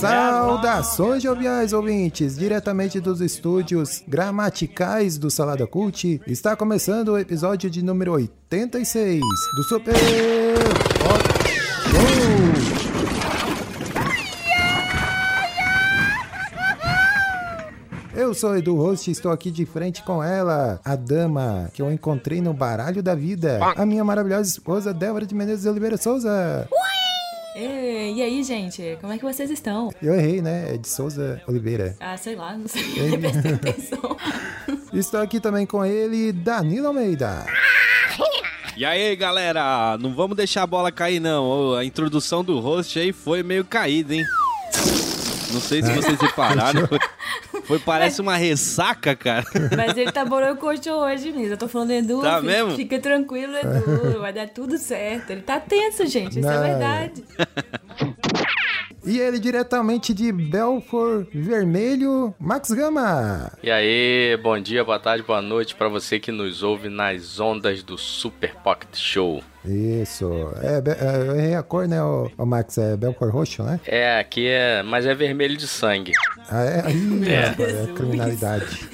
Saudações joviais ouvintes, diretamente dos estúdios gramaticais do Salada Cult, está começando o episódio de número 86 do Super Hot Show. Eu sou Edu Host e estou aqui de frente com ela, a dama que eu encontrei no baralho da vida, a minha maravilhosa esposa Débora de Menezes Oliveira Souza. Ei, e aí, gente? Como é que vocês estão? Eu errei, né? É de Souza Oliveira. Ah, sei lá, não sei. Prestei atenção. Estou aqui também com ele, Danilo Almeida. E aí, galera, não vamos deixar a bola cair, não. A introdução do host aí foi meio caída, hein? Não sei se vocês repararam. Foi, parece uma ressaca, cara. Mas ele tá borococho hoje mesmo. Eu tô falando, Edu, Tá fica, mesmo? fica tranquilo, Edu. Vai dar tudo certo. Ele tá tenso, gente. Isso Não. é verdade. E ele diretamente de Belfort Vermelho, Max Gama. E aí, bom dia, boa tarde, boa noite pra você que nos ouve nas ondas do Super Pocket Show. Isso. É, é, eu errei a cor, né, o, Max? É Belfort Roxo, né? É, aqui é, mas é vermelho de sangue. Ah, é? Ih, É. rapaz, é a criminalidade.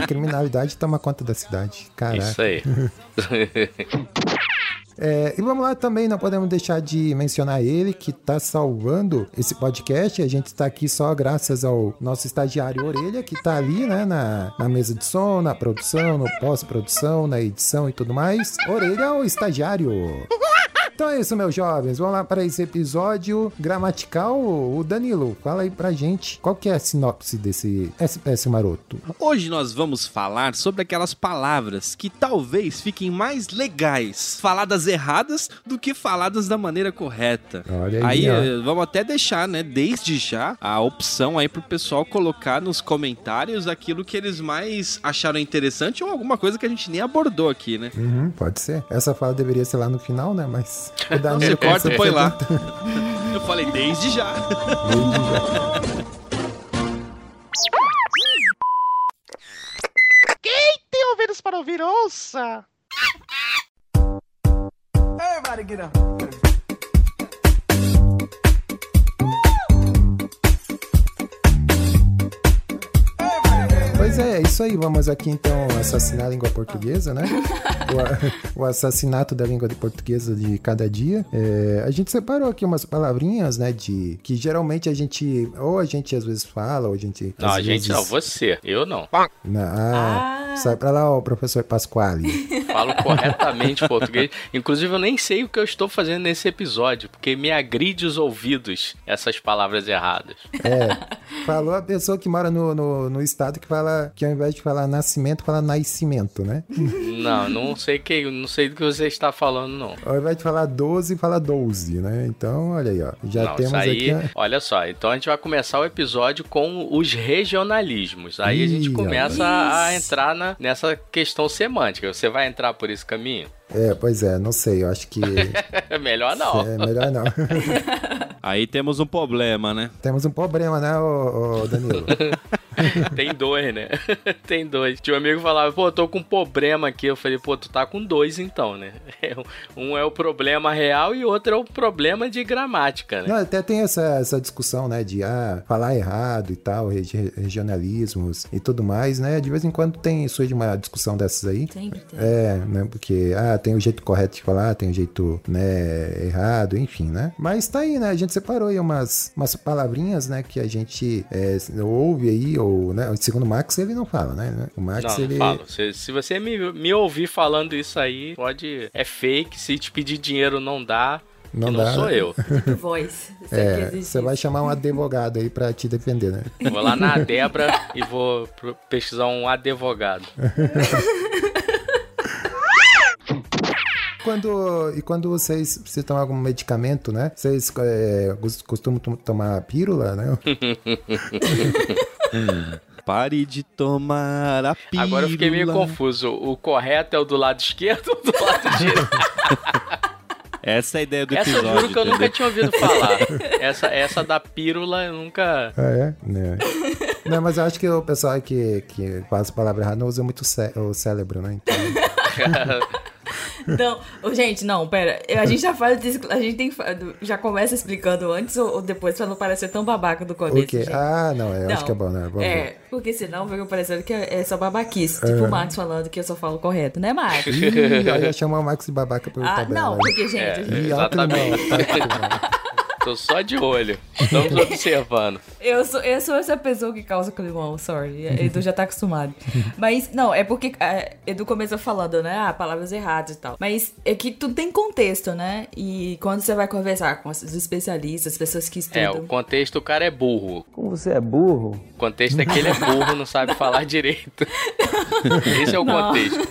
A criminalidade toma conta da cidade. Caraca. Isso aí. É, e vamos lá também, não podemos deixar de mencionar ele que tá salvando esse podcast. A gente está aqui só graças ao nosso estagiário Orelha, que tá ali, né, na, na mesa de som, na produção, no pós-produção, na edição e tudo mais. Orelha é o estagiário. Então é isso, meus jovens. Vamos lá para esse episódio gramatical. O Danilo, fala aí pra gente qual que é a sinopse desse SPS Maroto. Hoje nós vamos falar sobre aquelas palavras que talvez fiquem mais legais faladas erradas do que faladas da maneira correta. Olha aí, Aí eh, vamos até deixar, né, desde já, a opção aí pro pessoal colocar nos comentários aquilo que eles mais acharam interessante ou alguma coisa que a gente nem abordou aqui, né? Uhum, pode ser. Essa fala deveria ser lá no final, né? Mas o Você Danilo corta e põe lá. Eu falei desde já. tem ouvidos para ouvir, ouça! Pois é, é isso aí. Vamos aqui então assassinar a língua portuguesa, né? O, o assassinato da língua de portuguesa de cada dia. É, a gente separou aqui umas palavrinhas, né? De que geralmente a gente ou a gente às vezes fala, ou a gente Não, a gente vezes- não, você. Eu não. Na- ah, Ah. sai pra lá, ó, professor Pasquale. Falo corretamente português. Inclusive, eu nem sei o que eu estou fazendo nesse episódio, porque me agride os ouvidos essas palavras erradas. É, falou a pessoa que mora no, no, no estado que fala que ao invés de falar nascimento, fala nascimento, né? Não, não sei que, não sei do que você está falando, não. Ao invés de falar 12, fala 12, né? Então, olha aí, ó. Já não, temos aí, aqui. olha só, então a gente vai começar o episódio com os regionalismos. Aí a gente Ih, começa a, a entrar na, nessa questão semântica. Você vai entrar por esse caminho? É, pois é, não sei, eu acho que. Melhor não. É melhor não. Aí temos um problema, né? Temos um problema, né, ô, ô, Danilo? Tem dois, né? Tem dois. Tinha um amigo que falava, pô, eu tô com um problema aqui. Eu falei, pô, tu tá com dois então, né? Um é o problema real e outro é o problema de gramática, né? Não, até tem essa, essa discussão, né, de ah, falar errado e tal, regi- regionalismos e tudo mais, né? De vez em quando tem surge uma discussão dessas aí. Sempre tem. É, né? Porque, ah, tem o jeito correto de falar, tem o jeito, né, errado, enfim, né? Mas tá aí, né? A gente separou aí umas, umas palavrinhas, né, que a gente é, ouve aí, ou, né? Segundo o Max, ele não fala, né? O Max, Não, ele... não falo. Se, se você me, me ouvir falando isso aí, pode. É fake. Se te pedir dinheiro, não dá. Não que não dá. sou eu. Voice. Isso aqui É, você vai chamar um advogado aí pra te defender, né? Vou lá na Debra e vou pesquisar um advogado. Quando, e quando vocês citam algum medicamento, né? Vocês é, cos- costumam tom- tomar pílula, né? Pare de tomar a pílula. Agora eu fiquei meio confuso. O correto é o do lado esquerdo ou do lado direito? Essa é a ideia do Essa eu episódio. juro que eu nunca tinha ouvido falar. Essa, essa da pílula eu nunca. Ah, é? Né. Não, mas eu acho que o pessoal que, que passa a palavra errada não usa muito o cérebro, né? Então, Não, gente, não, pera. A gente já faz a gente tem já começa explicando antes ou, depois pra não parecer tão babaca do começo. o quê? gente. Ah, não, eu Não. acho que é bom, né? Vamos. É, porque senão fica parecendo que é é só babaquice. Tipo o Max falando que eu só falo correto, né, Max? Ih, chamou o Max de babaca pelo Ah, tabela. não, porque, gente, É. a gente- Ih, ó, climão, Exatamente. tá, climão. Tô só de olho. Estamos observando. eu, sou, eu sou essa pessoa que causa climão, sorry. Edu já tá acostumado. Mas, não, é porque é, Edu começou falando, né? Ah, palavras erradas e tal. Mas é que tudo tem contexto, né? E quando você vai conversar com os especialistas, as pessoas que É, estudam. o contexto, o cara é burro. Como você é burro? O contexto é que ele é burro, não sabe falar direito. Esse é o Não. contexto.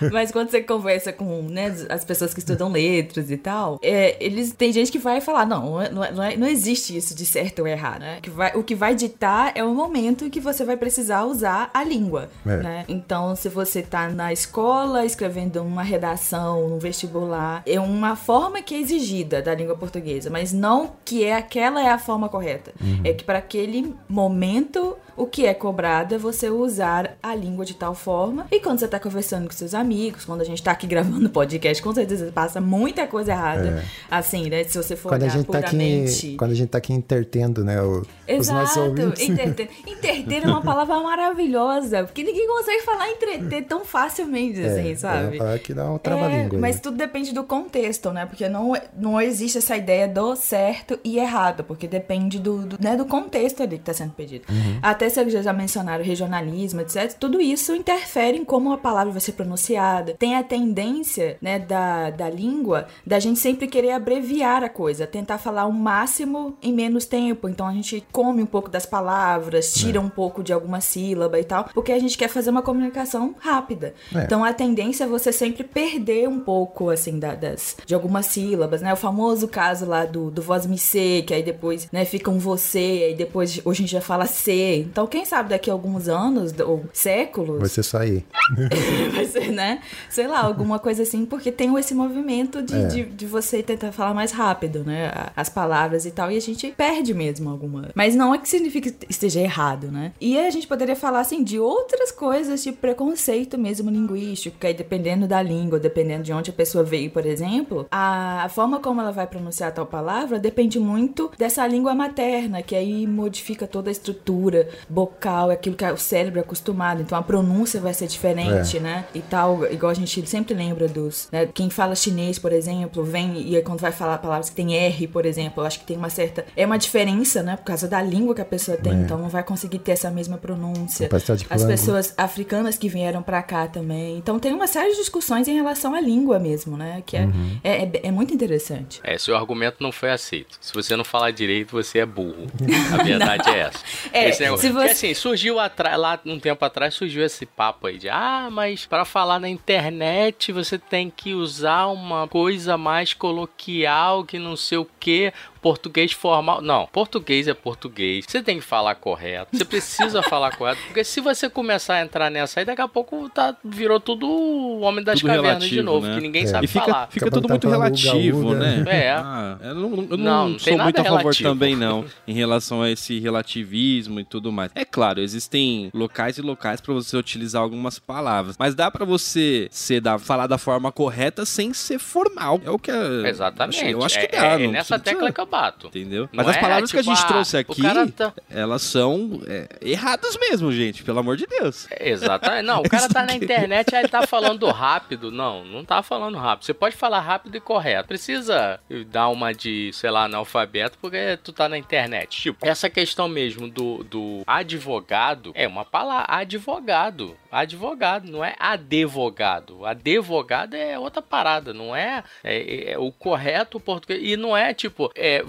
Mas quando você conversa com né, as pessoas que estudam letras e tal, é, eles tem gente que vai falar, não, não, é- não, é- não existe isso de certo ou errado, né? O que vai, o que vai ditar é o momento em que você vai precisar usar a língua, É. né? Então, se você tá na escola escrevendo uma redação, um vestibular, é uma forma que é exigida da língua portuguesa, mas não que é aquela é a forma correta. É que para aquele momento o que é cobrado é você usar a língua de tal forma. E quando você tá conversando com seus amigos, quando a gente tá aqui gravando podcast, com certeza passa muita coisa errada. Assim, né? Se você for Quando a, gente tá aqui, quando a gente tá aqui intertendo, né, o- os nossos Exato, ouvintes. interter. Interter é uma palavra maravilhosa, porque ninguém consegue falar entreter tão facilmente, assim, é, sabe? é que dá um trava-língua. É, mas né? tudo depende do contexto, né? Porque não, não existe essa ideia do certo e errado, porque depende do, do, né, do contexto ali que tá sendo pedido. Uhum. Até se já mencionaram regionalismo, etc. Tudo isso interfere em como a palavra vai ser pronunciada. Tem a tendência, né, da, da língua da gente sempre querer abreviar a coisa, tentar falar o máximo em menos tempo. Então a gente come um pouco das palavras, tira um pouco de alguma sílaba e tal, porque a gente quer fazer uma comunicação rápida. É. Então a tendência é você sempre perder um pouco, assim, da- das, de algumas sílabas, né? O famoso caso lá do, do voz me ser, que aí depois, né, fica um você, aí depois hoje a gente já fala ser. Então quem sabe daqui a alguns anos ou séculos Vai ser aí. vai ser, né? Sei lá, alguma coisa assim, porque tem esse movimento de, É. de, de você tentar falar mais rápido, né? A- As palavras e tal, e a gente perde mesmo alguma. Mas não é que significa que esteja errado, né? E a gente poderia falar, assim, de outras coisas, de preconceito mesmo linguístico, que aí dependendo da língua, dependendo de onde a pessoa veio, por exemplo, a, forma como ela vai pronunciar tal palavra depende muito dessa língua materna, que aí modifica toda a estrutura vocal, é aquilo que o cérebro é acostumado. Então a pronúncia vai ser diferente, É. né? E tal, igual a gente sempre lembra dos. né, Quem fala chinês, por exemplo, vem e aí quando vai falar palavras que tem R, por exemplo, eu acho que tem uma certa. É uma diferença, né? Por causa da língua que a pessoa tem, É. então não vai conseguir ter essa mesma pronúncia. As pessoas africanas que vieram pra cá também. Então tem uma série de discussões em relação à língua mesmo, né? Que é, Uhum. é, é, é muito interessante. É, seu argumento não foi aceito. Se você não falar direito, você é burro. A verdade é essa. É, Esse negócio- se Porque, você- assim, surgiu atrás, lá um tempo atrás, surgiu esse papo aí de ah, mas para falar na internet você tem que usar uma coisa mais coloquial que não sei o que. Português formal. Não, português é português. Você tem que falar correto. Você precisa falar correto. Porque se você começar a entrar nessa aí, daqui a pouco tá, virou tudo o homem das Tudo cavernas de relativo, novo, né? que ninguém É. sabe E fica, falar. fica tudo muito relativo, né? É. Ah, eu não, eu não Não, sou muito a favor relativo. também, não, em relação a esse relativismo e tudo mais. É claro, existem locais e locais pra você utilizar algumas palavras, mas dá pra você ser da, falar da forma correta sem ser formal. É o que é. Exatamente. Eu acho é, que dá. é não nessa tecla que eu Entendeu? Não Mas as é, palavras que a tipo, gente ah, trouxe aqui, tá- elas são é, erradas mesmo, gente. Pelo amor de Deus. Exatamente. Não, o cara tá na internet, aí tá falando rápido. Não, não tá falando rápido. Você pode falar rápido e correto. Precisa dar uma de, sei lá, analfabeto, porque tu tá na internet. Tipo, essa questão mesmo do, do advogado é uma palavra. Advogado. Advogado, não é advogado. Advogado é outra parada, não é, é- é o correto português. E não é tipo, é, é,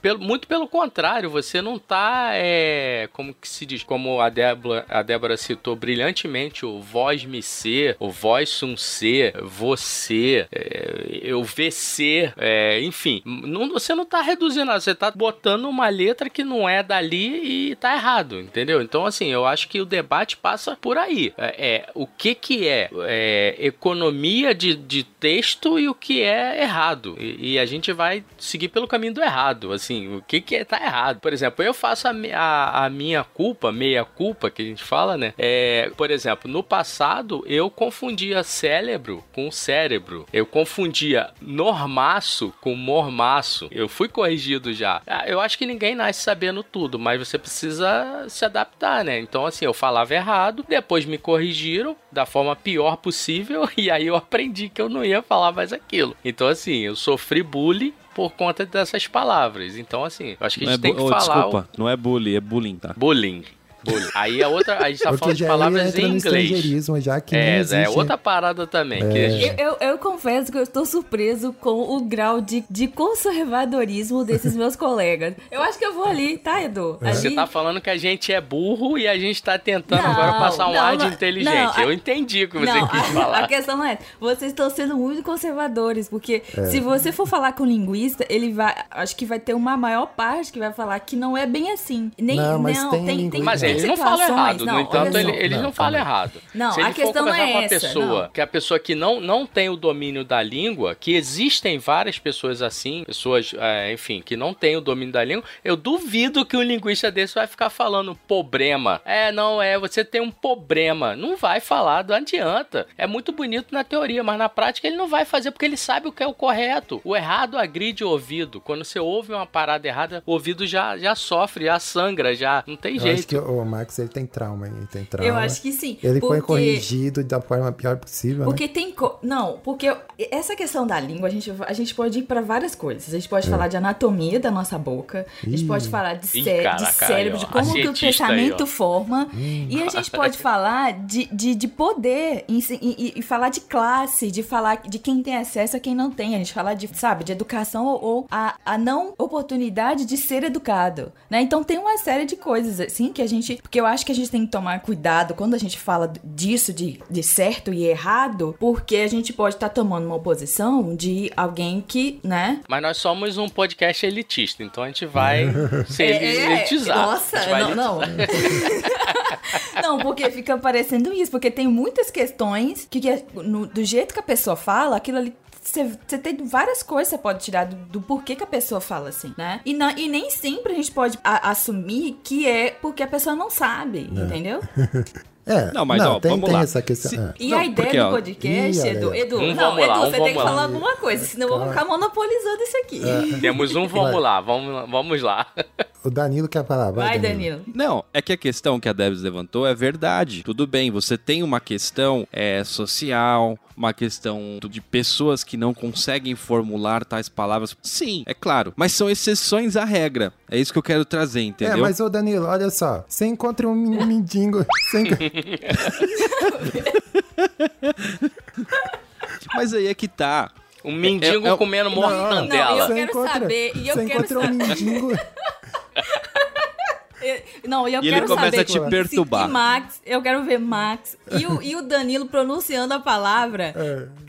pelo- muito pelo contrário, você não tá, é, como que se diz, como a Débora, a Débora citou brilhantemente, o voz me ser, o voz sum ser, você, é, eu VC, é, enfim, não, você não tá reduzindo você tá botando uma letra que não é dali e tá errado, entendeu? Então, assim, eu acho que o debate passa por aí. É, é, o que que é, é, economia de, de texto e o que é errado. E, e a gente vai seguir pelo caminho do errado, assim, o que que é, tá errado. Por exemplo, eu faço a, a, a minha culpa, meia culpa, que a gente fala, né? É, por exemplo, no passado, eu confundia cérebro com cérebro. Eu confundia normaço com mormaço. Eu fui corrigido já. Ah, Eu acho que ninguém nasce sabendo tudo, mas você precisa se adaptar, né? Então, assim, eu falava errado, depois me corrigiram da forma pior possível, e aí eu aprendi que eu não ia falar mais aquilo. Então, assim, eu sofri bullying por conta dessas palavras. Então, assim, eu acho que a Não é gente tem que oh, falar Desculpa, não é bullying, é bullying, tá? o bullying. Bullying. Aí a outra, a gente tá Porque falando de já palavras em inglês. já que nem É, existe... é outra parada também. que a gente- Eu, eu, eu confesso que eu estou surpreso com o grau de, de conservadorismo desses meus colegas. Eu acho que eu vou ali, tá, Edu? É. Você tá falando que a gente é burro e a gente tá tentando Não, agora passar um não, ar de inteligente. não, a- eu entendi o que você Não, quis a, falar. a questão não é. Vocês estão sendo muito conservadores, porque É. se você for falar com um linguista, ele vai. Acho que vai ter uma maior parte que vai falar que não é bem assim. Nem, Não, mas tem tem, linguista- Mas tem eles não falam situações- errado. não, no entanto, ele- só. eles não, Não, falam calma. errado. Não, Se a ele for questão conversar é com uma essa, pessoa, não. que a pessoa que não, não tem o domínio da língua, que existem várias pessoas assim, pessoas, é, enfim, que não têm o domínio da língua, eu duvido que um linguista desse vai ficar falando problema. É, não, é, você tem um problema. Não vai falar, não adianta. É muito bonito na teoria, mas na prática ele não vai fazer porque ele sabe o que é o correto. O errado agride o ouvido. Quando você ouve uma parada errada, o ouvido já, já sofre, já sangra, já. Não tem Eu jeito. acho que o Max, ele tem trauma, ele tem trauma. Eu acho que sim. Ele foi porque- corrigido da forma pior possível, né? Porque tem. co- Não, porque essa questão da língua, a gente, a gente pode ir pra várias coisas. A gente pode falar de anatomia da nossa boca, a gente Ih. pode falar de, Ih, cé- de cérebro, aí, ó, de como que o aí, pensamento ó. forma. E a gente pode falar de, de, de poder e, e- e falar de classe, de falar de quem tem acesso a quem não tem. A gente falar de, sabe, de educação ou, ou a, a não oportunidade de ser educado, né? Então tem uma série de coisas, assim, que a gente... Porque eu acho que a gente tem que tomar cuidado quando a gente fala disso, de, de certo e errado, porque a gente pode estar tomando uma posição de alguém que, né? Mas nós somos um podcast elitista, então a gente vai se É, é, elitizar. Nossa, A gente vai não, não. não, porque fica parecendo isso, porque tem muitas questões que, que é- no- do jeito que a pessoa fala, aquilo ali. Você tem várias coisas que você pode tirar do, do porquê que a pessoa fala assim, né? E, na- e nem sempre a gente pode a- assumir que é porque a pessoa não sabe, entendeu? É, Não, mas, ó, tem, vamos tem lá. essa questão. Se- é. E Não, a ideia porque, do ó, podcast, Ih, Edu. Edu, Um não, Edu, lá, um você tem que lá. falar alguma coisa, senão eu vou ficar monopolizando isso aqui. Temos um vamos lá, vamos, vamos lá. O Danilo quer falar. Vai, Vai, Danilo. Não, é que a questão que a Debs levantou é verdade. Tudo bem, você tem uma questão é, social, uma questão de pessoas que não conseguem formular tais palavras. Sim, é claro. Mas são exceções à regra. É isso que eu quero trazer, É, entendeu? mas ô Danilo, olha só. Você encontra um men- mendigo. Enco- Mas aí é que tá. Um mendigo É- é- comendo Não, mortandela. eu você quero encontra, saber, e eu você quero encontra um saber. mendigo. Não, eu E ele quero começa saber a te perturbar. Max, eu quero ver Max e o, e o Danilo pronunciando a palavra.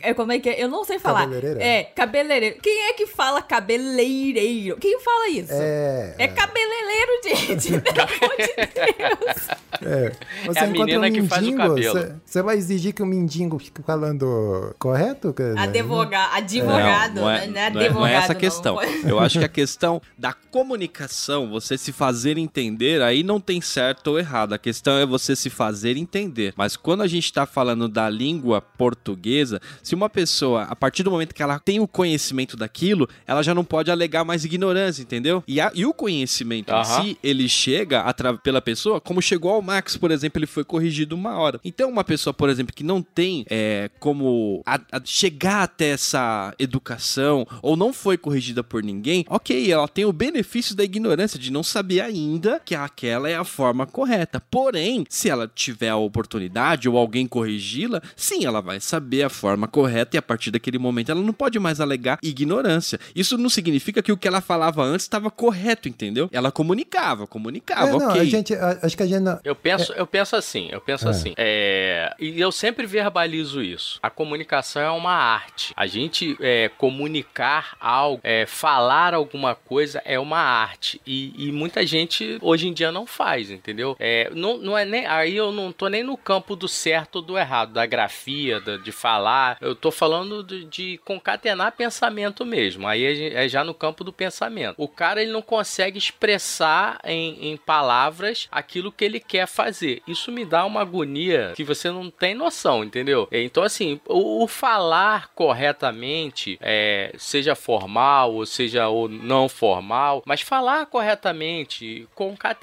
É. como é que é? Eu não sei falar. Cabeleireira? É, cabeleireiro. Quem é que fala cabeleireiro? Quem fala isso? É. É cabeleireiro, gente. Pelo amor de Deus. É, você É a encontra menina um que faz o cabelo. você- Você vai exigir que o mendigo fique falando correto? Advoga, advogado, não, não é, né? não é- advogado. não é essa a não. questão. Eu acho que a questão da comunicação, você se fazer entender, aí não tem certo ou errado. A questão é você se fazer entender. Mas quando a gente tá falando da língua portuguesa, se uma pessoa, a partir do momento que ela tem o conhecimento daquilo, ela já não pode alegar mais ignorância, entendeu? E, a- e o conhecimento em Aham. si, ele chega pela pessoa, como chegou ao Max, por exemplo, ele foi corrigido uma hora. Então, uma pessoa, por exemplo, que não tem é, como a- a chegar até essa educação ou não foi corrigida por ninguém, ok, ela tem o benefício da ignorância, de não saber ainda que aquela é a forma correta. Porém, se ela tiver a oportunidade, ou alguém corrigi-la, sim, ela vai saber a forma correta e a partir daquele momento ela não pode mais alegar ignorância. Isso não significa que o que ela falava antes estava correto, entendeu? Ela comunicava, comunicava, É, não, ok. a gente, a- acho que a gente não... Eu penso, eu penso assim, eu penso É. assim. é, e eu sempre verbalizo isso. A comunicação é uma arte. A gente é, comunicar algo, é, falar alguma coisa é uma arte. E, e muita gente hoje em dia não faz, entendeu? É, não, não é nem. Aí eu não tô nem no campo do certo ou do errado, da grafia, de falar. Eu tô falando de, de concatenar pensamento mesmo. Aí é, é já no campo do pensamento. O cara ele não consegue expressar em, em palavras aquilo que ele quer fazer. Isso me dá uma agonia que você não tem noção, entendeu? Então, assim, o, o falar corretamente, é, seja formal ou seja ou não formal, mas falar corretamente, concatenar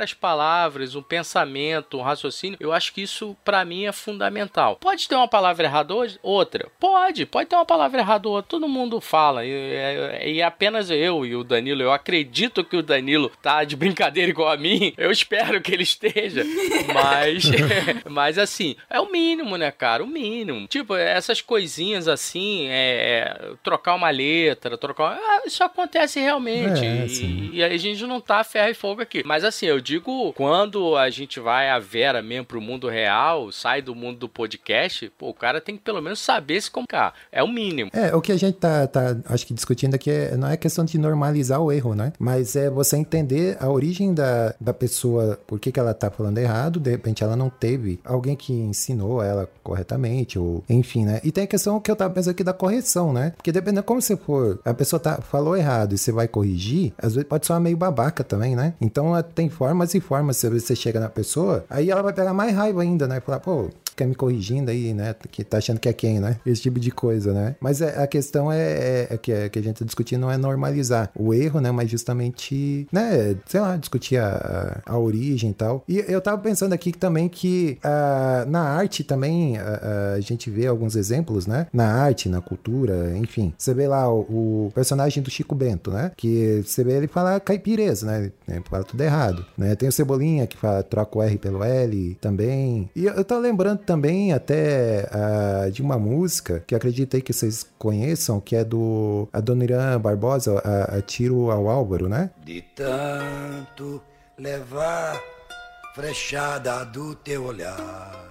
as palavras, um pensamento, um raciocínio, eu acho que isso pra mim é fundamental. Pode ter uma palavra errada hoje? Outra. Pode, pode ter uma palavra errada outra. Todo mundo fala. E, e- e apenas eu e o Danilo, eu acredito que o Danilo tá de brincadeira igual a mim. Eu espero que ele esteja. Mas, mas assim, é o mínimo, né, cara? O mínimo. Tipo, essas coisinhas assim, é, é, trocar uma letra, trocar. Ah, isso acontece realmente. É, E- e, a gente não tá ferro e fogo aqui. Mas assim, eu digo, quando a gente vai a Vera mesmo pro mundo real, sai do mundo do podcast, pô, o cara tem que pelo menos saber se comunicar. É o mínimo. É, o que a gente tá, tá, acho que discutindo aqui é, não é questão de normalizar o erro, né? Mas é você entender a origem da, da pessoa, por que, que ela tá falando errado, de repente ela não teve alguém que ensinou ela corretamente, ou enfim, né? E tem a questão que eu tava pensando aqui da correção, né? Porque dependendo como você for, a pessoa tá, falou errado e você vai corrigir, às vezes pode soar meio babaca também, né? Então tem formas e formas, se você chega na pessoa, aí ela vai pegar mais raiva ainda, né? Falar, pô, fica me corrigindo aí, né? Que tá achando que é quem, né? Esse tipo de coisa, né? Mas é- a questão é, é- é que, é que a gente tá discutindo não é normalizar o erro, né? Mas justamente, né? Sei lá, discutir a, a origem e tal. E eu tava pensando aqui também que ah, na arte também a, a gente vê alguns exemplos, né? Na arte, na cultura, enfim. Você vê lá o, o personagem do Chico Bento, né? Que você vê ele falar caipireza, né? Ele fala tudo errado, né? Tem o Cebolinha que fala, troca o R pelo L também. E eu, eu lembrando também até ah, de uma música que aí que vocês conheçam, que é do Adoniran Barbosa, a, a Tiro ao Álvaro, né? De tanto levar frechada do teu olhar.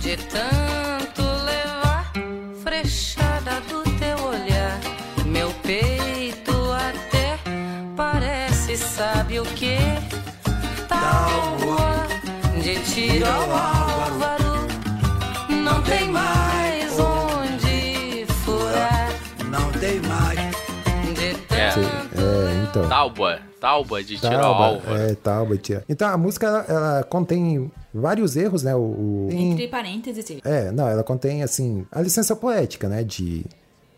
De tanto levar frechada sabe o que? Tábua de tiro ao álvaro, não tem mais onde furar. Não tem mais. De É. tanto É, então. Tauba, Tauba de tiro ao Tauba, alvo. é, Tauba, tia. Então a música ela, ela contém vários erros, né? O, o- Entre parênteses. É, não, ela contém, assim, a licença poética, né? De,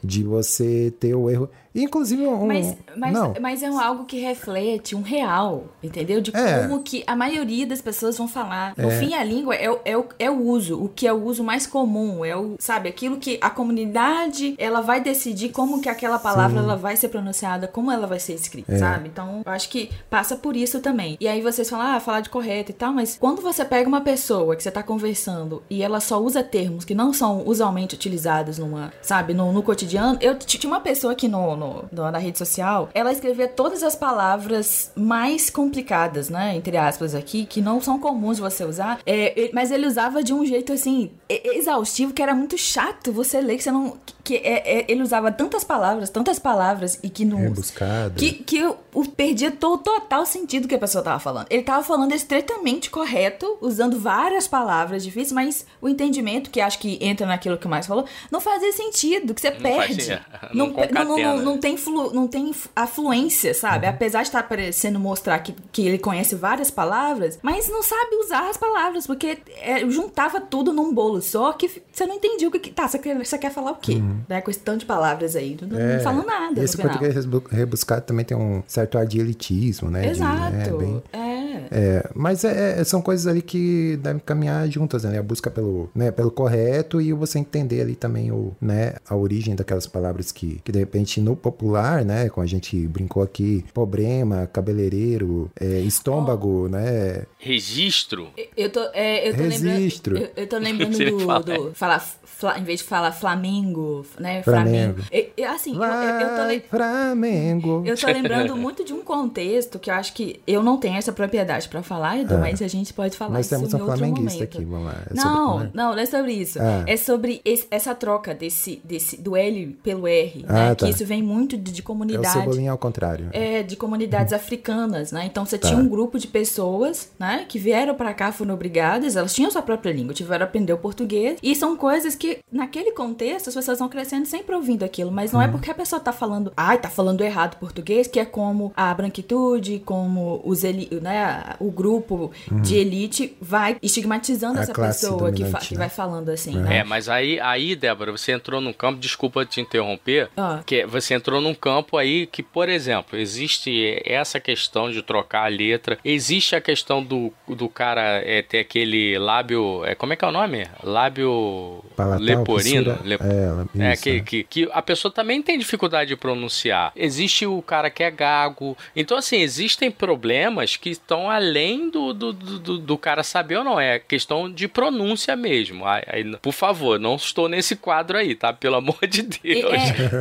de você ter o erro. Inclusive, um. Mas, mas, não. mas é um algo que reflete um real, entendeu? De É. como que a maioria das pessoas vão falar. No fim, a língua é, o- é, o, é o uso, o que é o uso mais comum, é o, sabe, aquilo que a comunidade, ela vai decidir como que aquela palavra ela vai ser pronunciada, como ela vai ser escrita, É. sabe? Então, eu acho que passa por isso também. E aí vocês falam, ah, falar de correto e tal, mas quando você pega uma pessoa que você tá conversando e ela só usa termos que não são usualmente utilizados numa, sabe, no, no cotidiano, eu t- tinha uma pessoa aqui no, no, na rede social, ela escrevia todas as palavras mais complicadas, né, entre aspas aqui, que não são comuns você usar, é, mas ele usava de um jeito assim, exaustivo, que era muito chato você ler, que você não, que, é- é- ele usava tantas palavras, tantas palavras, e que não... Rebuscada. Que, que eu, eu perdia to- total sentido que a pessoa tava falando. Ele tava falando estritamente correto, usando várias palavras difíceis, mas o entendimento, que acho que entra naquilo que o mais falou, não fazia sentido, que você Não perde. Não, Não não, não, não, não tem flu, não tem f- a fluência, sabe? Uhum. Apesar de estar parecendo mostrar que, que ele conhece várias palavras, mas não sabe usar as palavras, porque é, juntava tudo num bolo só que você não entendia o que. Tá, você quer, você quer falar o quê? Né? Com esse tanto de palavras aí. Não, não É, falam nada. Esse no final. português rebuscado também tem um certo ar de elitismo, né? de- Exato. é, bem- É. É, mas é- é- são coisas ali que devem caminhar juntas, né? A busca pelo, né, pelo correto e você entender ali também o, né, a origem daquelas palavras que, que de repente no popular, né, como a gente brincou aqui, problema, cabeleireiro, é, estômago, né? Registro. Eu tô, é, eu tô Registro. lembrando. Eu, eu tô lembrando do. do falar, fla- em vez de falar Flamengo, né? Flamengo. E- e, assim, eu, eu, eu tô Vai, le- Flamengo. eu tô lembrando muito de um contexto que eu acho que eu não tenho essa propriedade pra falar, Edu, mas a gente pode falar Nós isso temos em um outro flamenguista momento. aqui, vamos lá. É sobre Não, Flamengo? não, não é sobre isso. Ah. É sobre esse- essa troca desse, desse do L pelo R, Ah, né? tá. Que isso vem muito de, de É o comunidade. cebolinha ao contrário. É, de comunidades africanas, né? Então você Tá. tinha um grupo de pessoas, né? Que vieram pra cá, foram obrigadas, elas tinham sua própria língua, tiveram que aprender o português. E são coisas que, naquele contexto, as pessoas vão crescendo sempre ouvindo aquilo. Mas Uhum. não é porque a pessoa tá falando, ai, tá falando errado português, que é como a branquitude, como os eli né? O grupo de elite vai estigmatizando Uhum. A essa pessoa que, fa- dominante, que né? vai falando assim, É. né? É, mas aí, aí, Débora, você entrou num campo, desculpa te interromper, Ah. que você entrou num campo aí que, por exemplo, existe essa questão de trocar a letra, existe a questão do, do cara é, ter aquele lábio, é, como é que é o nome? Lábio Palatal, leporino? fissura- Lep- É, É, isso, que, né? que, que a pessoa também tem dificuldade de pronunciar. Existe o cara que é gago. Então, assim, existem problemas que estão além do, do, do, do- cara saber ou não. É questão de pronúncia mesmo. Aí, aí, por favor, não estou nesse quadro aí, tá? Pelo amor de E- Deus.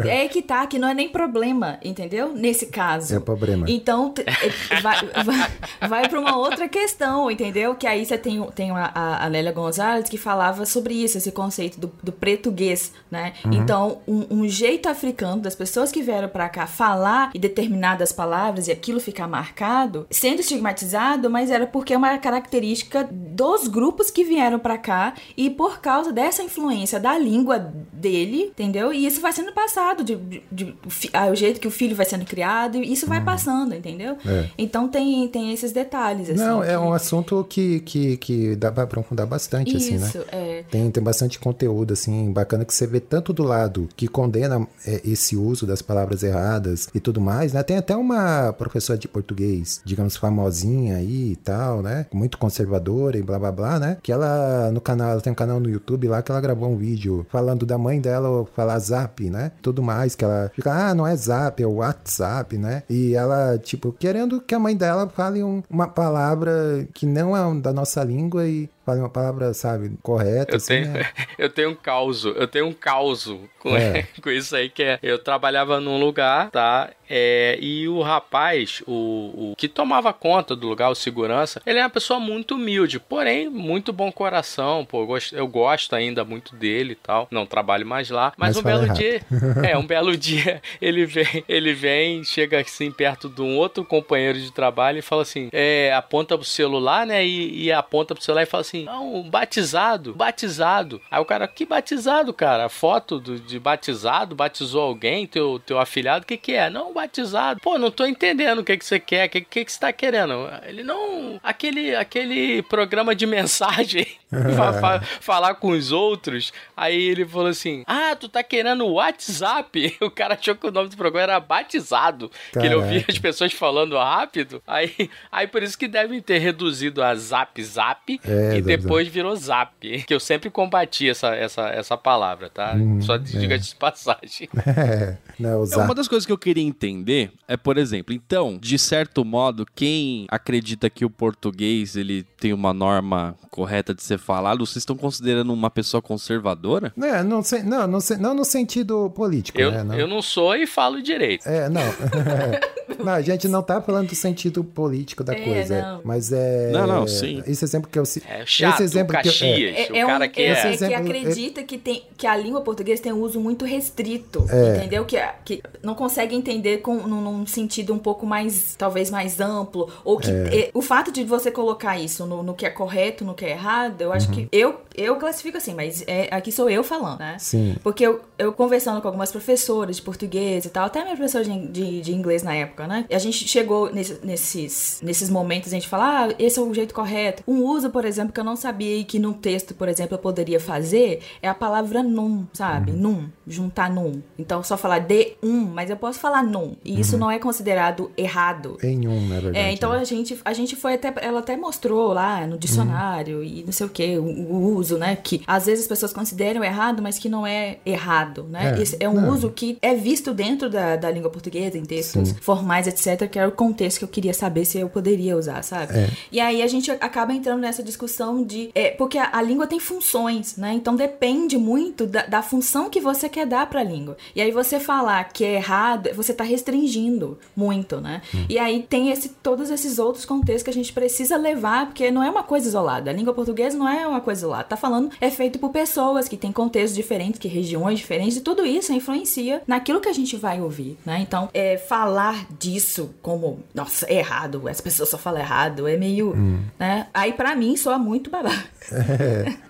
É, é que tá, que não é nem problema, entendeu? Nesse caso. É problema. Então, é, vai, vai, vai pra uma outra questão, entendeu? Que aí você tem, tem a, a, a Lélia Gonzalez que falava sobre isso, esse conceito do, do português, né? Então, um, um jeito africano das pessoas que vieram pra cá falar e determinadas palavras e aquilo ficar marcado, sendo estigmatizado, mas era porque é uma característica dos grupos que vieram pra cá e por causa dessa influência da língua dele, entendeu? E isso vai sendo passado de, de- de- ah, o jeito que o filho vai sendo criado, e isso vai passando, entendeu? É. Então tem, tem esses detalhes, assim. Não, é que- um assunto que, que, que dá pra aprofundar bastante, assim, né? Isso, é. Tem, tem bastante conteúdo, assim, bacana que você vê tanto do lado que condena é, esse uso das palavras erradas e tudo mais, né? Tem até uma professora de português, digamos, famosinha aí e tal, né? Muito conservadora e blá blá blá, né? Que ela, no canal, ela tem um canal no YouTube lá que ela gravou um vídeo falando da mãe dela falar zap, né? Tudo mais, que ela fica, ah, não é zap, é WhatsApp, né? E ela, tipo, querendo que a mãe dela fale um- uma palavra que não é da nossa língua e fale uma palavra, sabe, correta, Eu assim, tenho, né? eu tenho um caos, eu tenho um caos com, É. com isso aí, que é, eu trabalhava num lugar, tá? É, e o rapaz, o, o que tomava conta do lugar, o segurança, ele é uma pessoa muito humilde, porém, muito bom coração, pô, eu gosto, eu gosto ainda muito dele e tal, não trabalho mais lá, mas, Mas um fala belo errado. dia, é, um belo dia, ele vem, ele vem, chega assim perto de um outro companheiro de trabalho e fala assim, é, aponta pro celular, né, e, e aponta pro celular e fala assim, não, batizado, batizado. Aí o cara, que batizado, cara? Foto do, de batizado, batizou alguém, teu, teu afilhado, o que que é? Não, batizado. Pô, não tô entendendo o que que você quer, o que que, que você tá querendo? Ele, não, aquele, aquele programa de mensagem, fa- fa- falar com os outros. Aí ele falou assim, ah, tu tá querendo WhatsApp? O cara achou que o nome do programa era batizado, que ele ouvia Caraca. as pessoas falando rápido. Aí, aí por isso que devem ter reduzido a Zap Zap É, e zap, depois virou Zap. Que eu sempre combati essa, essa, essa palavra, tá? Hum, Só diga de passagem. É, não, É, usar. uma das coisas que eu queria entender é, por exemplo, então, de certo modo, quem acredita que o português ele tem uma norma correta de ser falado, vocês estão considerando uma pessoa conservadora? É, não, sei, não, não, sei- não no sentido político, Eu, né? Não. eu não sou e falo direito. É, não. não, a gente não tá falando do sentido político da É, coisa. não. Mas é. Não, não, sim. Esse exemplo que eu É chato, esse exemplo que eu, Caxias. é, o É, é um, cara que é, é. Esse é que acredita que, tem, que a língua portuguesa tem um uso muito restrito, É. entendeu? Que, que não consegue entender com, num, num sentido um pouco mais, talvez mais amplo, ou que é, o fato de você colocar isso no, no que é correto, no que é errado, eu acho Uhum. que eu, eu classifico assim, mas é, aqui sou eu falando, né? Sim. Porque eu, eu conversando com algumas professoras de português e tal, até minha professora de, de, de inglês na época, né? E a gente chegou nesse- nesses, nesses momentos, a gente fala, ah, esse é o jeito correto. Um uso, por exemplo, que eu não sabia e que num texto, por exemplo, eu poderia fazer, é a palavra num, sabe? Num, juntar num. Então, só falar de um, mas eu posso falar num. E isso não é considerado errado. Em um, na verdade. É, então né? a gente, a gente foi até. Ela até mostrou lá no dicionário e não sei o que, o, o uso, né? Que às vezes as pessoas consideram errado, mas que não é errado, né? É, é um não. uso que é visto dentro da, da língua portuguesa, em textos Sim. formais, etc., que era o contexto que eu queria saber se eu poderia usar, sabe? É. E aí a gente acaba entrando nessa discussão de. É, porque a, a língua tem funções, né? Então depende muito da, da função que você quer dar pra língua. E aí você falar que é errado, você tá restringindo muito, né? E aí tem esse, todos esses outros contextos que a gente precisa levar, porque não é uma coisa isolada. A língua portuguesa não é uma coisa isolada. Tá falando, é feito por pessoas que têm contextos diferentes, que regiões diferentes, e tudo isso influencia naquilo que a gente vai ouvir, né? Então, é, falar disso como, nossa, é errado, as pessoas só falam errado, é meio, né? Aí pra mim soa muito babaca.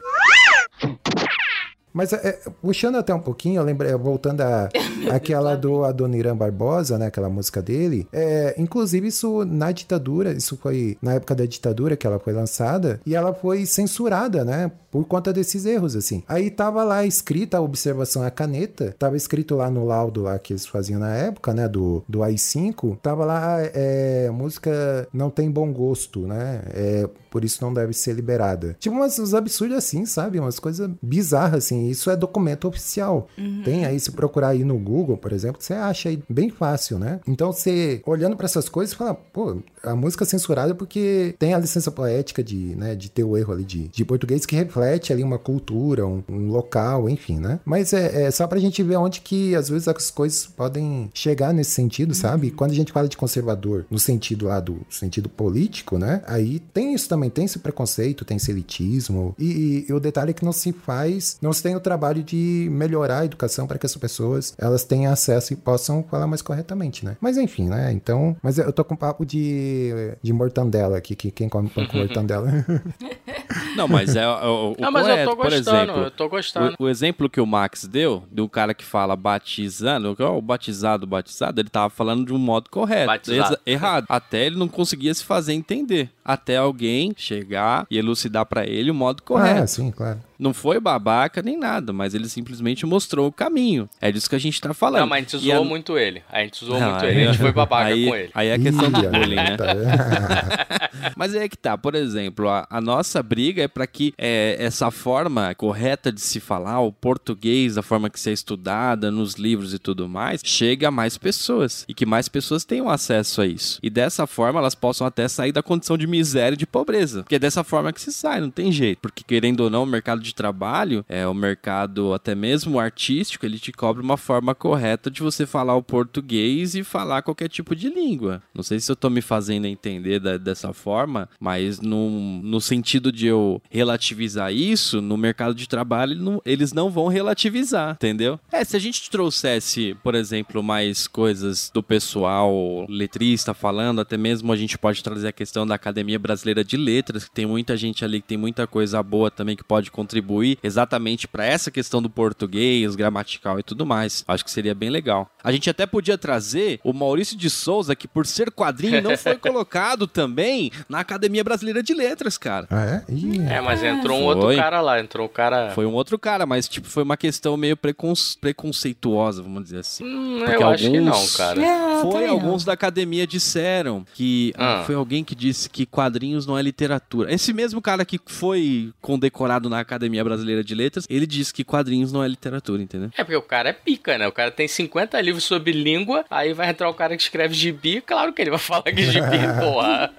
Mas é, puxando até um pouquinho, eu lembrei, voltando a aquela do Adoniran Barbosa, né, aquela música dele, é, inclusive isso na ditadura, isso foi na época da ditadura que ela foi lançada, e ela foi censurada, né, por conta desses erros, assim. Aí tava lá escrita a observação à caneta, tava escrito lá no laudo lá que eles faziam na época, né, do, do AI-5, tava lá, é, música não tem bom gosto, né, é, por isso não deve ser liberada. Tipo umas, uns absurdos assim, sabe? Umas coisas bizarras, assim. Isso é documento oficial. Tem aí, se procurar aí no Google, por exemplo, você acha aí bem fácil, né? Então, você, olhando para essas coisas, fala, pô, a música é censurada porque tem a licença poética de, né, de ter o erro ali de, de português que reflete ali uma cultura, um, um local, enfim, né? Mas é, é só pra gente ver onde que, às vezes, as coisas podem chegar nesse sentido, sabe? Quando a gente fala de conservador, no sentido lá do sentido político, né? Aí tem isso também, tem esse preconceito, tem esse elitismo. E, e o detalhe é que não se faz, não se tem o trabalho de melhorar a educação para que essas pessoas elas tenham acesso e possam falar mais corretamente, né? Mas enfim, né? Então, mas eu tô com papo de, de mortandela aqui, que quem come pão com mortandela. Não, mas é, o, o Não, mas eu correto, tô por gostando, exemplo. eu tô gostando. O, o exemplo que o Max deu, do cara que fala batizando, o batizado, batizado, ele tava falando de um modo correto. Batizado. errado. Até ele não conseguia se fazer entender. Até alguém chegar e elucidar pra ele o modo correto. ah, sim, claro. Não foi babaca nem nada, mas ele simplesmente mostrou o caminho. É disso que a gente tá falando. Não, mas a gente zoou a- muito ele. A gente zoou Não, muito aí- ele. A gente foi babaca aí, com ele. Aí é questão do bullying, né? Mas é que tá, por exemplo, a, a nossa briga é para que é, essa forma correta de se falar, o português, a forma que se é estudada nos livros e tudo mais, chegue a mais pessoas e que mais pessoas tenham acesso a isso. E dessa forma elas possam até sair da condição de miséria e de pobreza. Porque é dessa forma que se sai, não tem jeito. Porque querendo ou não, o mercado de trabalho, é o mercado até mesmo artístico, ele te cobra uma forma correta de você falar o português e falar qualquer tipo de língua. Não sei se eu tô me fazendo entender da- dessa forma, mas no, no sentido de eu relativizar isso, no mercado de trabalho não- eles não vão relativizar, entendeu? É, se a gente trouxesse, por exemplo, mais coisas do pessoal letrista falando, até mesmo a gente pode trazer a questão da Academia Brasileira de Letras, que tem muita gente ali que tem muita coisa boa também que pode contribuir exatamente para essa questão do português, gramatical e tudo mais. Acho que seria bem legal. A gente até podia trazer o Maurício de Souza, que por ser quadrinho não foi colocado também na Academia Brasileira de Letras, cara. Ah, é? Ih, É, mas entrou um Foi. outro cara lá. Entrou o cara. Foi um outro cara, mas tipo, foi uma questão meio preconce- preconceituosa, vamos dizer assim. Hum, Porque eu acho que não, alguns- cara. É, Foi, também alguns da academia disseram que Ah. foi alguém que disse que quadrinhos não é literatura. Esse mesmo cara que foi condecorado na Academia Brasileira de Letras, ele disse que quadrinhos não é literatura, entendeu? É porque o cara é pica, né? O cara tem 50 livros sobre língua, aí vai entrar o cara que escreve gibi, claro que ele vai falar que gibi, porra.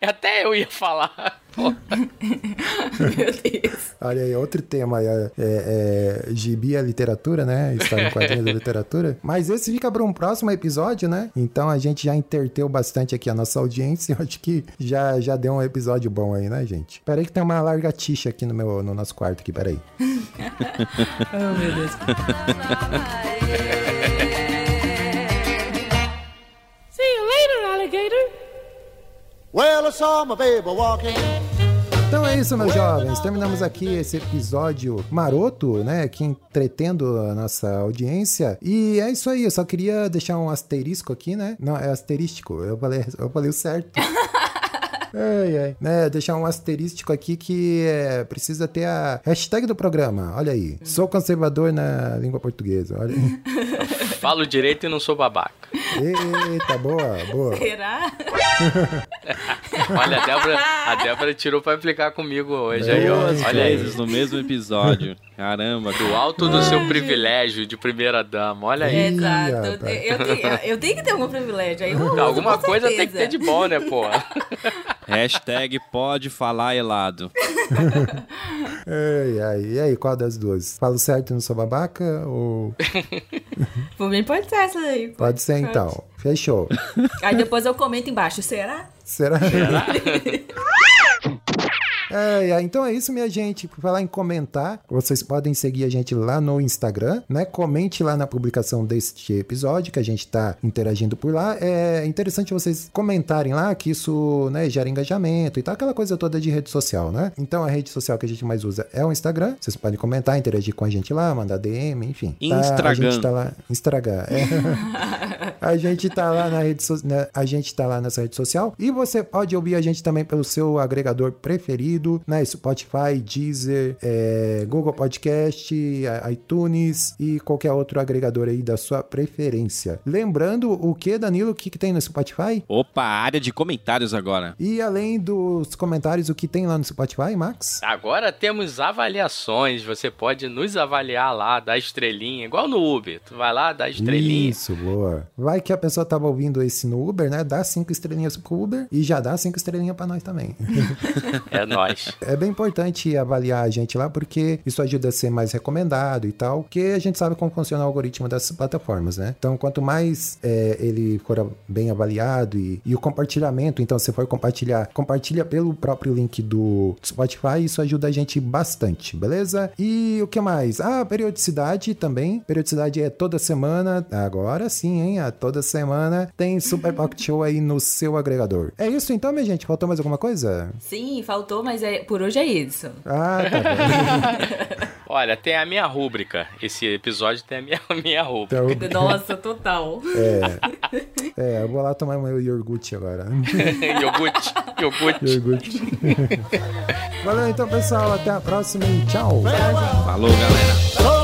Até eu ia falar. Porra. Meu Deus. Olha aí, outro tema aí, é, é, é gibi é literatura, né? História em quadrinhos da literatura. Mas esse fica para um próximo episódio, né? Então a gente já interteu bastante aqui a nossa audiência. Eu acho que já, já deu um episódio bom aí, né, gente? Peraí que tem uma largatixa aqui no, meu, no nosso quarto aqui, peraí. Oh, meu Deus. See you later, alligator. Well, I saw my baby walking Então é isso, meus jovens. Terminamos aqui esse episódio maroto, né? Aqui entretendo a nossa audiência. E é isso aí. Eu só queria deixar um asterisco aqui, né? Não, é asterístico. Eu falei, eu falei o certo. Ai, ai. Né, deixar um asterístico aqui que é, precisa ter a hashtag do programa. Olha aí. Sou conservador na língua portuguesa. Olha aí. Falo direito e não sou babaca. Eita, boa, boa. Será? Olha, a Débora, a Débora tirou pra implicar comigo hoje. Aí, ó. Olha aí. no mesmo episódio. Caramba, Do alto do seu privilégio de primeira dama. Olha aí. Exato. Eu, eu tenho, eu tenho que ter algum privilégio. Aí eu uso, Alguma com coisa tem que certeza. ter de bom, né, pô? Hashtag pode falar helado. Ai, ai. E aí, qual das duas? Falo certo não sou babaca? Ou. Por mim pode ser essa aí. Pode ser então. Fechou. Aí depois eu comento embaixo, será? Será? É, é, então é isso, minha gente. Por falar em comentar, vocês podem seguir a gente lá no Instagram, né? Comente lá na publicação deste episódio, que a gente tá interagindo por lá. É interessante vocês comentarem lá, que isso, né, gera engajamento e tal, aquela coisa toda de rede social, né? Então a rede social que a gente mais usa é o Instagram. Vocês podem comentar, interagir com a gente lá, mandar DM, enfim. Tá, a Instagram. gente tá lá. Instagram, é. A gente tá lá na rede so- né, a gente tá lá nessa rede social e você pode ouvir a gente também pelo seu agregador preferido, né? Spotify, Deezer, é, Google Podcast, iTunes e qualquer outro agregador aí da sua preferência. Lembrando o que, Danilo, o que, que tem no Spotify? Opa, área de comentários agora. E além dos comentários, o que tem lá no Spotify, Max? Agora temos avaliações. Você pode nos avaliar lá, dar estrelinha, igual no Uber. Tu vai lá, dá estrelinha. Isso, boa. Vai que a pessoa tava ouvindo esse no Uber, né? Dá cinco estrelinhas pro Uber e já dá cinco estrelinhas pra nós também. É nóis. É bem importante avaliar a gente lá, porque isso ajuda a ser mais recomendado e tal, porque a gente sabe como funciona o algoritmo dessas plataformas, né? Então, quanto mais é, ele for bem avaliado e, e o compartilhamento, então, se for compartilhar, compartilha pelo próprio link do Spotify, isso ajuda a gente bastante, beleza? E o que mais? Ah, periodicidade também. Periodicidade é toda semana, agora sim, hein? A toda semana tem Super Pocket Show aí no seu agregador. É isso então, minha gente? Faltou mais alguma coisa? Sim, faltou, mas é, por hoje é isso. Ah, tá bom. Olha, tem a minha rúbrica. Esse episódio tem a minha, a minha rúbrica. Então, Nossa, total. É, eu vou lá tomar meu iogurte agora. iogurte, iogurte. iogurte. Valeu então, pessoal. Até a próxima e tchau. Falou, galera.